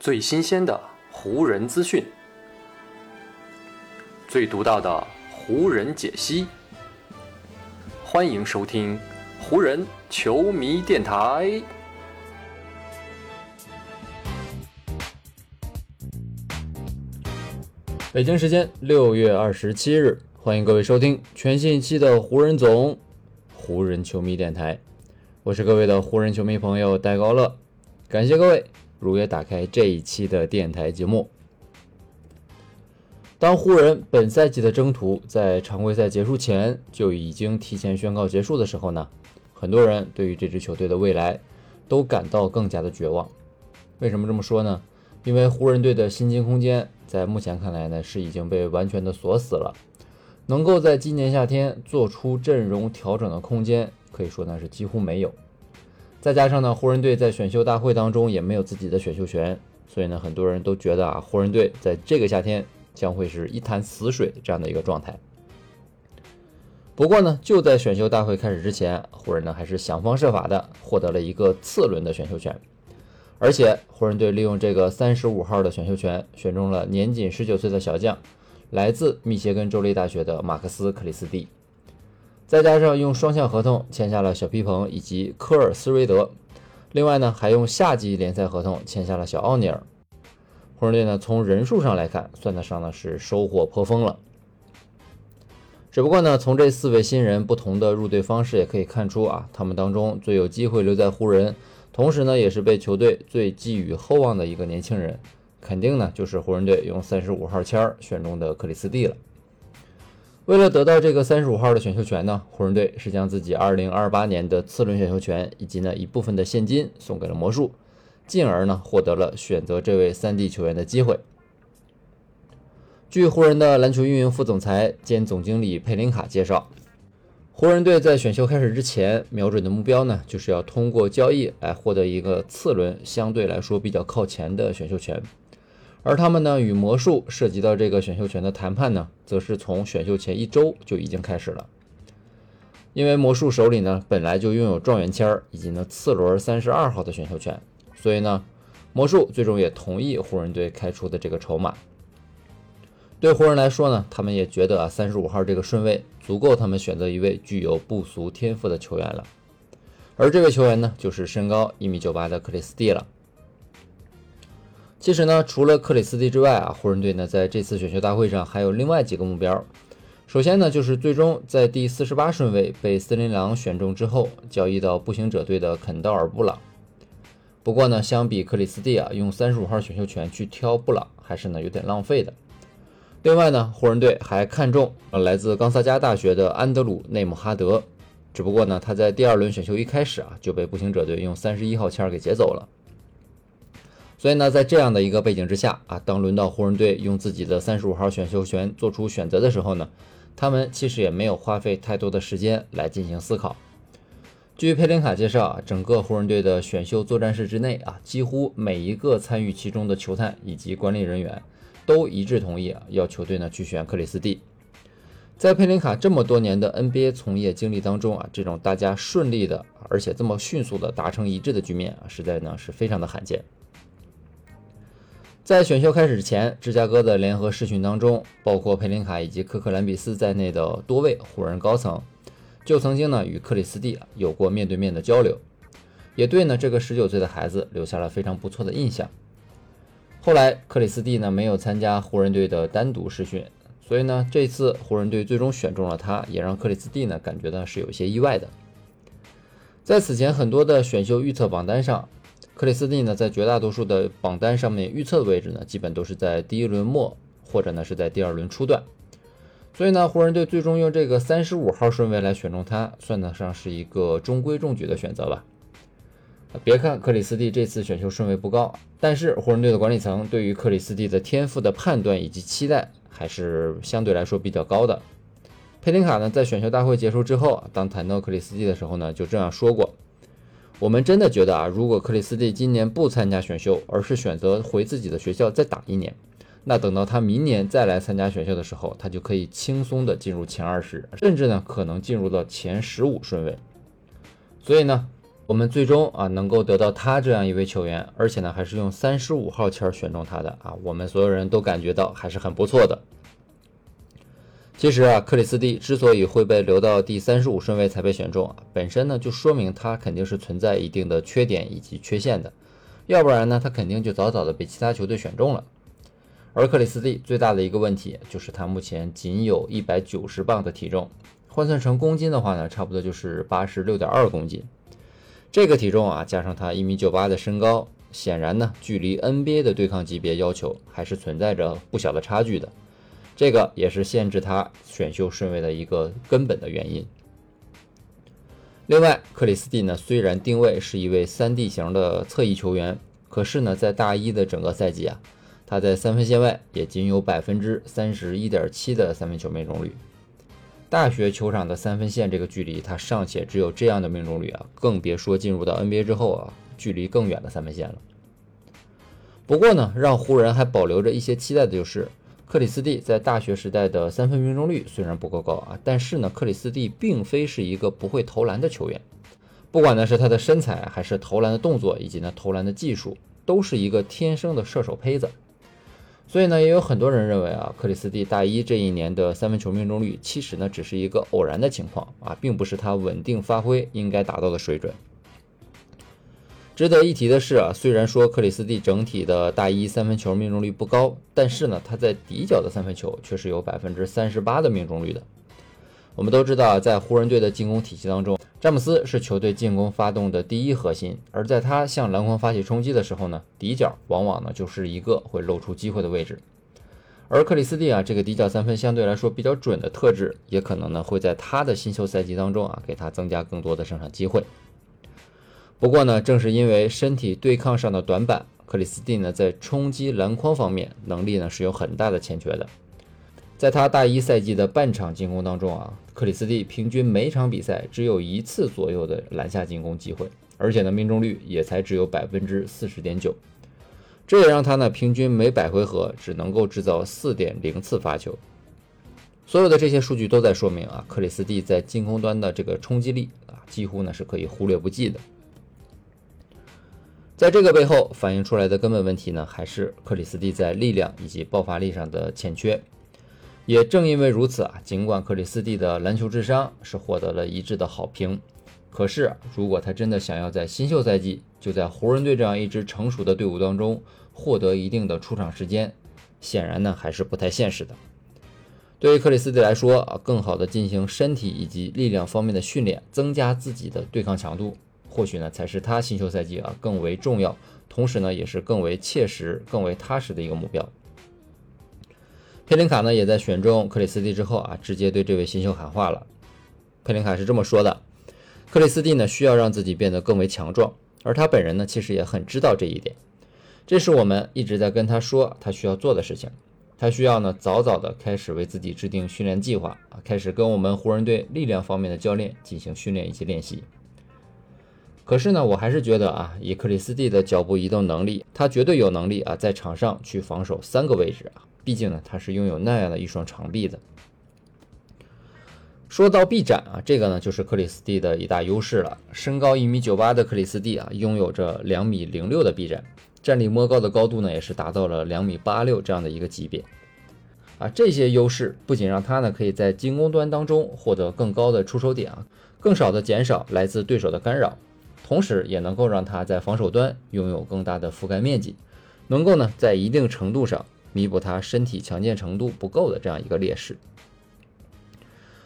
最新鲜的湖人资讯，最独到的湖人解析。欢迎收听湖人球迷电台。北京时间六月二十七日，欢迎各位收听全新一期的湖人总湖人球迷电台。我是各位的湖人球迷朋友戴高乐，感谢各位如约打开这一期的电台节目。当湖人本赛季的征途在常规赛结束前就已经提前宣告结束的时候呢，很多人对于这支球队的未来都感到更加的绝望。为什么这么说呢？因为湖人队的薪金空间。在目前看来呢，是已经被完全的锁死了，能够在今年夏天做出阵容调整的空间，可以说呢是几乎没有。再加上呢，湖人队在选秀大会当中也没有自己的选秀权，所以呢，很多人都觉得啊，湖人队在这个夏天将会是一潭死水这样的一个状态。不过呢，就在选秀大会开始之前，湖人呢还是想方设法的获得了一个次轮的选秀权。而且湖人队利用这个三十五号的选秀权，选中了年仅十九岁的小将，来自密歇根州立大学的马克斯·克里斯蒂，再加上用双向合同签下了小皮蓬以及科尔斯瑞德，另外呢还用夏季联赛合同签下了小奥尼尔。湖人队呢从人数上来看，算得上呢是收获颇丰了。只不过呢，从这四位新人不同的入队方式也可以看出啊，他们当中最有机会留在湖人。同时呢，也是被球队最寄予厚望的一个年轻人，肯定呢就是湖人队用三十五号签选中的克里斯蒂了。为了得到这个三十五号的选秀权呢，湖人队是将自己二零二八年的次轮选秀权以及呢一部分的现金送给了魔术，进而呢获得了选择这位三 D 球员的机会。据湖人的篮球运营副总裁兼总经理佩林卡介绍。湖人队在选秀开始之前，瞄准的目标呢，就是要通过交易来获得一个次轮相对来说比较靠前的选秀权。而他们呢，与魔术涉及到这个选秀权的谈判呢，则是从选秀前一周就已经开始了。因为魔术手里呢，本来就拥有状元签儿以及呢次轮三十二号的选秀权，所以呢，魔术最终也同意湖人队开出的这个筹码。对湖人来说呢，他们也觉得啊，三十五号这个顺位足够他们选择一位具有不俗天赋的球员了。而这位球员呢，就是身高一米九八的克里斯蒂了。其实呢，除了克里斯蒂之外啊，湖人队呢在这次选秀大会上还有另外几个目标。首先呢，就是最终在第四十八顺位被森林狼选中之后，交易到步行者队的肯道尔布朗。不过呢，相比克里斯蒂啊，用三十五号选秀权去挑布朗，还是呢有点浪费的。另外呢，湖人队还看中了来自冈萨加大学的安德鲁内姆哈德，只不过呢，他在第二轮选秀一开始啊就被步行者队用三十一号签给劫走了。所以呢，在这样的一个背景之下啊，当轮到湖人队用自己的三十五号选秀权做出选择的时候呢，他们其实也没有花费太多的时间来进行思考。据佩林卡介绍啊，整个湖人队的选秀作战室之内啊，几乎每一个参与其中的球探以及管理人员。都一致同意啊，要球队呢去选克里斯蒂。在佩林卡这么多年的 NBA 从业经历当中啊，这种大家顺利的而且这么迅速的达成一致的局面啊，实在呢是非常的罕见。在选秀开始前，芝加哥的联合试训当中，包括佩林卡以及科克兰比斯在内的多位湖人高层，就曾经呢与克里斯蒂有过面对面的交流，也对呢这个十九岁的孩子留下了非常不错的印象。后来，克里斯蒂呢没有参加湖人队的单独试训，所以呢，这次湖人队最终选中了他，也让克里斯蒂呢感觉到是有些意外的。在此前很多的选秀预测榜单上，克里斯蒂呢在绝大多数的榜单上面预测的位置呢，基本都是在第一轮末或者呢是在第二轮初段，所以呢，湖人队最终用这个三十五号顺位来选中他，算得上是一个中规中矩的选择吧。别看克里斯蒂这次选秀顺位不高，但是湖人队的管理层对于克里斯蒂的天赋的判断以及期待还是相对来说比较高的。佩林卡呢，在选秀大会结束之后，当谈到克里斯蒂的时候呢，就这样说过：“我们真的觉得啊，如果克里斯蒂今年不参加选秀，而是选择回自己的学校再打一年，那等到他明年再来参加选秀的时候，他就可以轻松的进入前二十，甚至呢，可能进入到前十五顺位。所以呢。”我们最终啊能够得到他这样一位球员，而且呢还是用三十五号签选中他的啊，我们所有人都感觉到还是很不错的。其实啊，克里斯蒂之所以会被留到第三十五顺位才被选中啊，本身呢就说明他肯定是存在一定的缺点以及缺陷的，要不然呢他肯定就早早的被其他球队选中了。而克里斯蒂最大的一个问题就是他目前仅有一百九十磅的体重，换算成公斤的话呢，差不多就是八十六点二公斤。这个体重啊，加上他一米九八的身高，显然呢，距离 NBA 的对抗级别要求还是存在着不小的差距的。这个也是限制他选秀顺位的一个根本的原因。另外，克里斯蒂呢，虽然定位是一位三 D 型的侧翼球员，可是呢，在大一的整个赛季啊，他在三分线外也仅有百分之三十一点七的三分球命中率。大学球场的三分线这个距离，他尚且只有这样的命中率啊，更别说进入到 NBA 之后啊，距离更远的三分线了。不过呢，让湖人还保留着一些期待的就是，克里斯蒂在大学时代的三分命中率虽然不够高啊，但是呢，克里斯蒂并非是一个不会投篮的球员，不管呢是他的身材，还是投篮的动作，以及呢投篮的技术，都是一个天生的射手胚子。所以呢，也有很多人认为啊，克里斯蒂大一这一年的三分球命中率其实呢只是一个偶然的情况啊，并不是他稳定发挥应该达到的水准。值得一提的是啊，虽然说克里斯蒂整体的大一三分球命中率不高，但是呢，他在底角的三分球却是有百分之三十八的命中率的。我们都知道，在湖人队的进攻体系当中，詹姆斯是球队进攻发动的第一核心，而在他向篮筐发起冲击的时候呢，底角往往呢就是一个会露出机会的位置。而克里斯蒂啊，这个底角三分相对来说比较准的特质，也可能呢会在他的新秀赛季当中啊，给他增加更多的上场机会。不过呢，正是因为身体对抗上的短板，克里斯蒂呢在冲击篮筐方面能力呢是有很大的欠缺的。在他大一赛季的半场进攻当中啊，克里斯蒂平均每场比赛只有一次左右的篮下进攻机会，而且呢命中率也才只有百分之四十点九，这也让他呢平均每百回合只能够制造四点零次发球。所有的这些数据都在说明啊，克里斯蒂在进攻端的这个冲击力啊，几乎呢是可以忽略不计的。在这个背后反映出来的根本问题呢，还是克里斯蒂在力量以及爆发力上的欠缺。也正因为如此啊，尽管克里斯蒂的篮球智商是获得了一致的好评，可是如果他真的想要在新秀赛季就在湖人队这样一支成熟的队伍当中获得一定的出场时间，显然呢还是不太现实的。对于克里斯蒂来说啊，更好的进行身体以及力量方面的训练，增加自己的对抗强度，或许呢才是他新秀赛季啊更为重要，同时呢也是更为切实、更为踏实的一个目标。佩林卡呢，也在选中克里斯蒂之后啊，直接对这位新秀喊话了。佩林卡是这么说的：“克里斯蒂呢，需要让自己变得更为强壮，而他本人呢，其实也很知道这一点。这是我们一直在跟他说他需要做的事情。他需要呢，早早的开始为自己制定训练计划啊，开始跟我们湖人队力量方面的教练进行训练以及练习。可是呢，我还是觉得啊，以克里斯蒂的脚步移动能力，他绝对有能力啊，在场上去防守三个位置啊。”毕竟呢，他是拥有那样的一双长臂的。说到臂展啊，这个呢就是克里斯蒂的一大优势了。身高一米九八的克里斯蒂啊，拥有着两米零六的臂展，站立摸高的高度呢也是达到了两米八六这样的一个级别。啊，这些优势不仅让他呢可以在进攻端当中获得更高的出手点啊，更少的减少来自对手的干扰，同时也能够让他在防守端拥有更大的覆盖面积，能够呢在一定程度上。弥补他身体强健程度不够的这样一个劣势，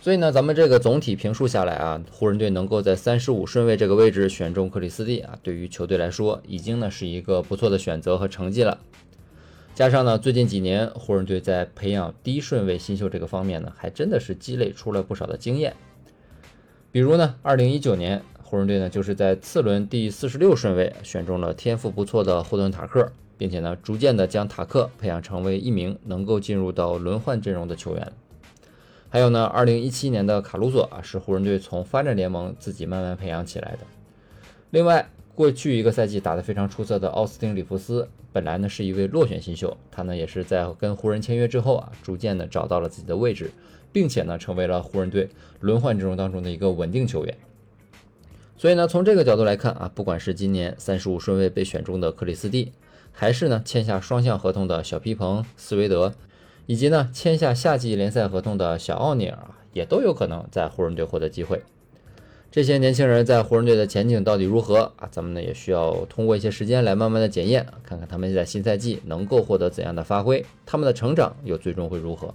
所以呢，咱们这个总体评述下来啊，湖人队能够在三十五顺位这个位置选中克里斯蒂啊，对于球队来说已经呢是一个不错的选择和成绩了。加上呢，最近几年湖人队在培养低顺位新秀这个方面呢，还真的是积累出了不少的经验。比如呢，二零一九年湖人队呢就是在次轮第四十六顺位选中了天赋不错的霍顿塔克。并且呢，逐渐的将塔克培养成为一名能够进入到轮换阵容的球员。还有呢，二零一七年的卡鲁索啊，是湖人队从发展联盟自己慢慢培养起来的。另外，过去一个赛季打得非常出色的奥斯汀里弗斯，本来呢是一位落选新秀，他呢也是在跟湖人签约之后啊，逐渐的找到了自己的位置，并且呢成为了湖人队轮换阵容当中的一个稳定球员。所以呢，从这个角度来看啊，不管是今年三十五顺位被选中的克里斯蒂，还是呢签下双向合同的小皮蓬、斯维德，以及呢签下夏季联赛合同的小奥尼尔啊，也都有可能在湖人队获得机会。这些年轻人在湖人队的前景到底如何啊？咱们呢也需要通过一些时间来慢慢的检验，看看他们在新赛季能够获得怎样的发挥，他们的成长又最终会如何。